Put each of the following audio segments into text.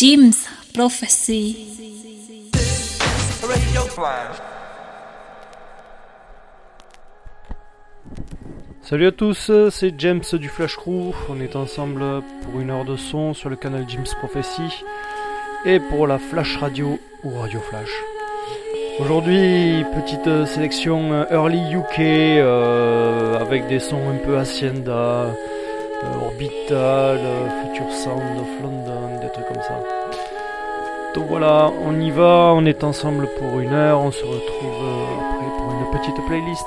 Jim's Prophecy. Salut à tous, c'est James du Flash Crew. On est ensemble pour une heure de son sur le canal Jim's Prophecy et pour la Flash Radio ou Radio Flash. Aujourd'hui, petite sélection early UK euh, avec des sons un peu Hacienda, Orbital, euh, Future Sound of London, des trucs comme ça. Donc voilà, on y va, on est ensemble pour une heure, on se retrouve après pour une petite playlist.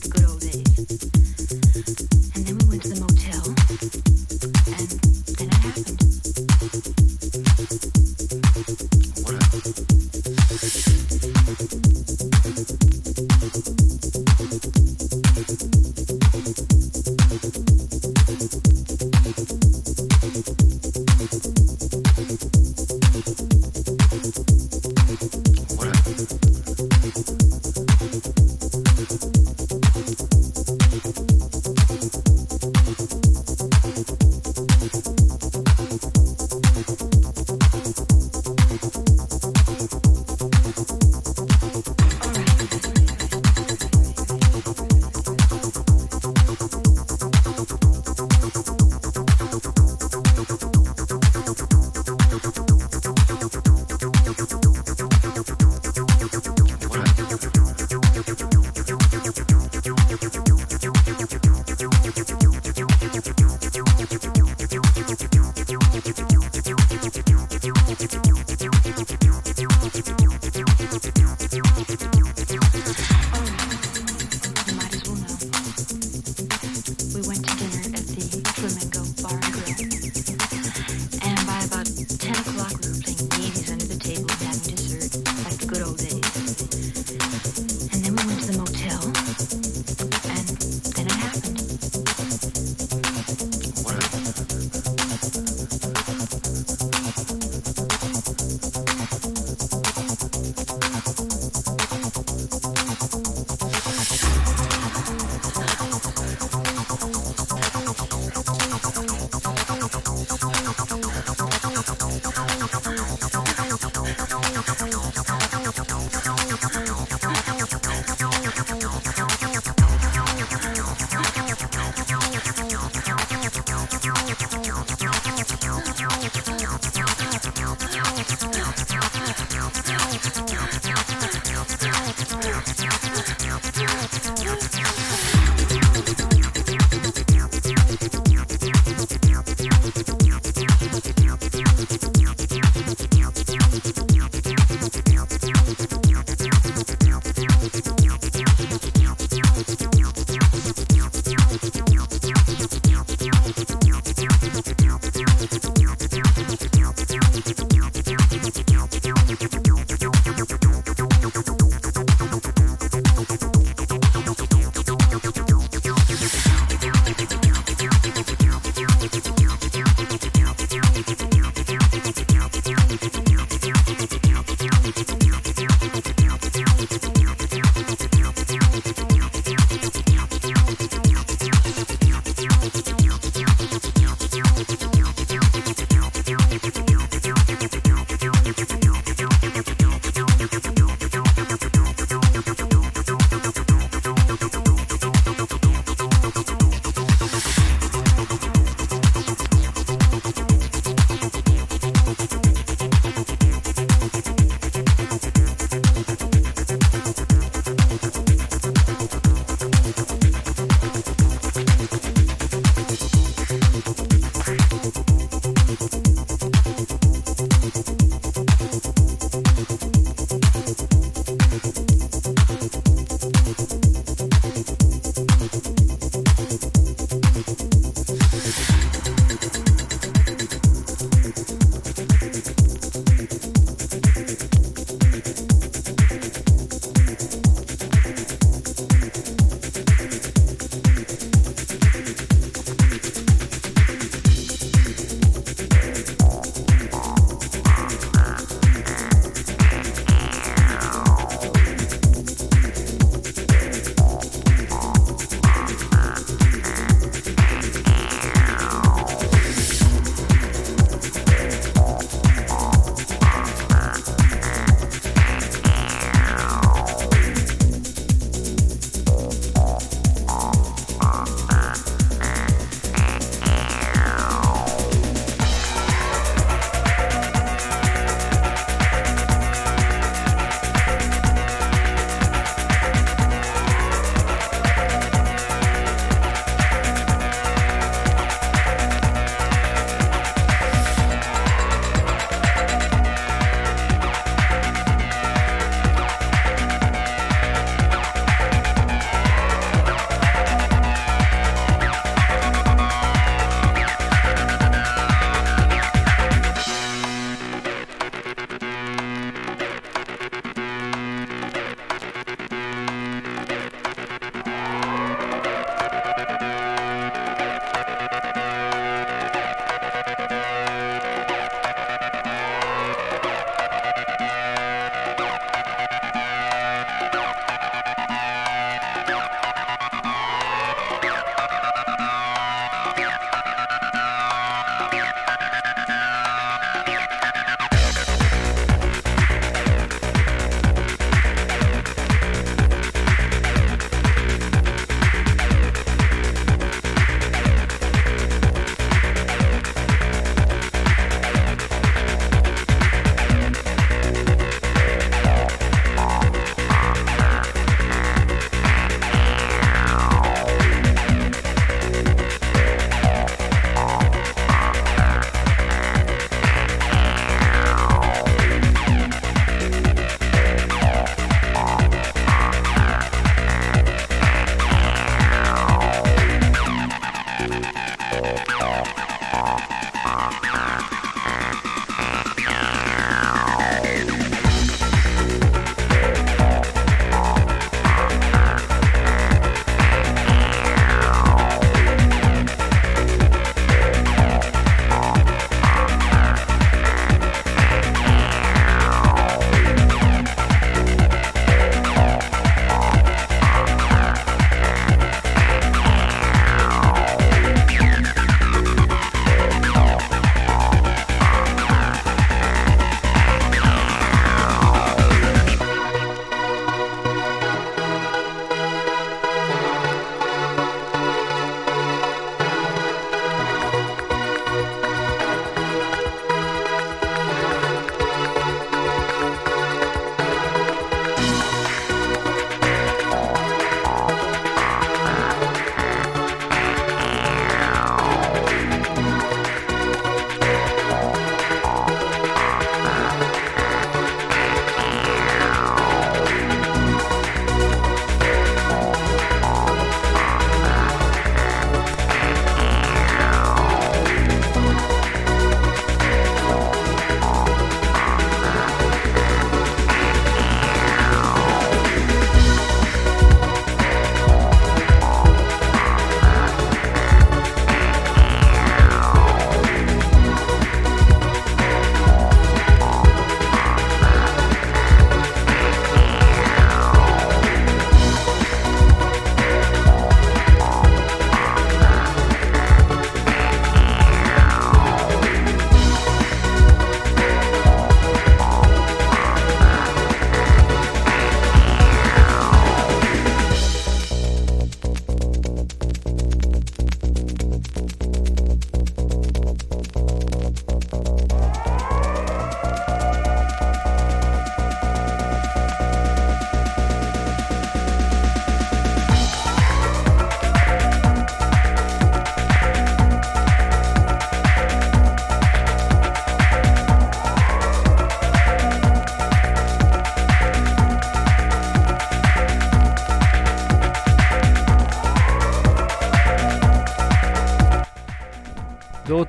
girls. どどどどどど。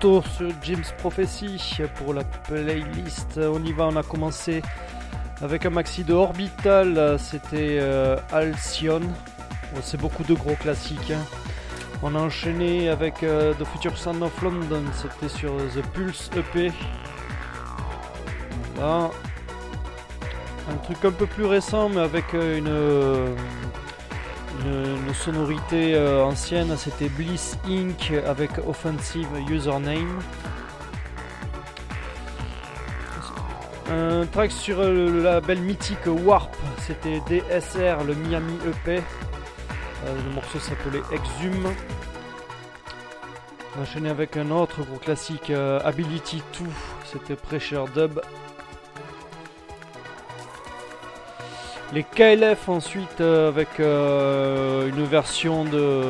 Sur Jim's Prophecy pour la playlist. On y va, on a commencé avec un maxi de Orbital, c'était euh, Alcyon. C'est beaucoup de gros classiques. Hein. On a enchaîné avec euh, The Future Sound of London, c'était sur The Pulse EP. Là, un truc un peu plus récent, mais avec euh, une, sonorité euh, ancienne, c'était Bliss Inc. avec Offensive Username. Un track sur le label mythique Warp, c'était DSR, le Miami EP. Euh, le morceau s'appelait Exhume. On enchaîné avec un autre gros classique, euh, Ability 2, c'était Pressure Dub. Les KLF ensuite euh, avec euh, une version de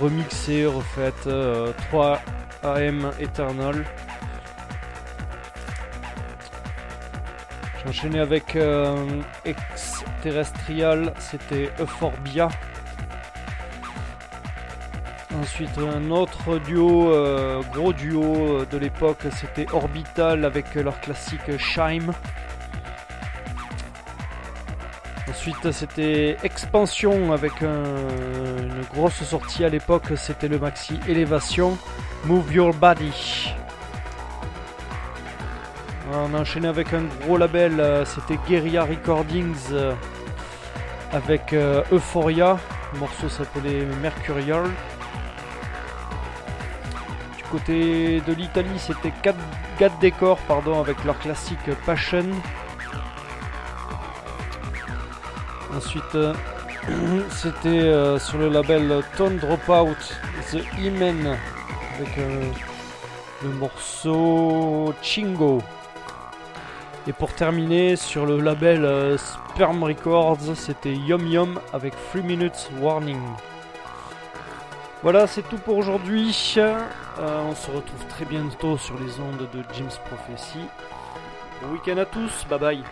remixée, refaite 3 euh, AM Eternal. J'ai enchaîné avec Exterrestrial, c'était Euphorbia. Ensuite un autre duo, gros duo de l'époque, c'était Orbital avec leur classique Shime. Ensuite, c'était Expansion avec une grosse sortie à l'époque. C'était le maxi Élévation Move Your Body. On a enchaîné avec un gros label. Euh, c'était Guerilla Recordings euh, avec euh, Euphoria. Le morceau s'appelait Mercurial. Du côté de l'Italie, c'était 4 Decor pardon, avec leur classique Passion. Ensuite, euh, c'était euh, sur le label Tone Dropout The Imen avec euh, le morceau Chingo. Et pour terminer, sur le label Sperm Records, c'était Yum Yum avec 3 Minutes Warning. Voilà, c'est tout pour aujourd'hui. on se retrouve très bientôt sur les ondes de Jim's Prophecy. Bon week-end à tous, bye bye.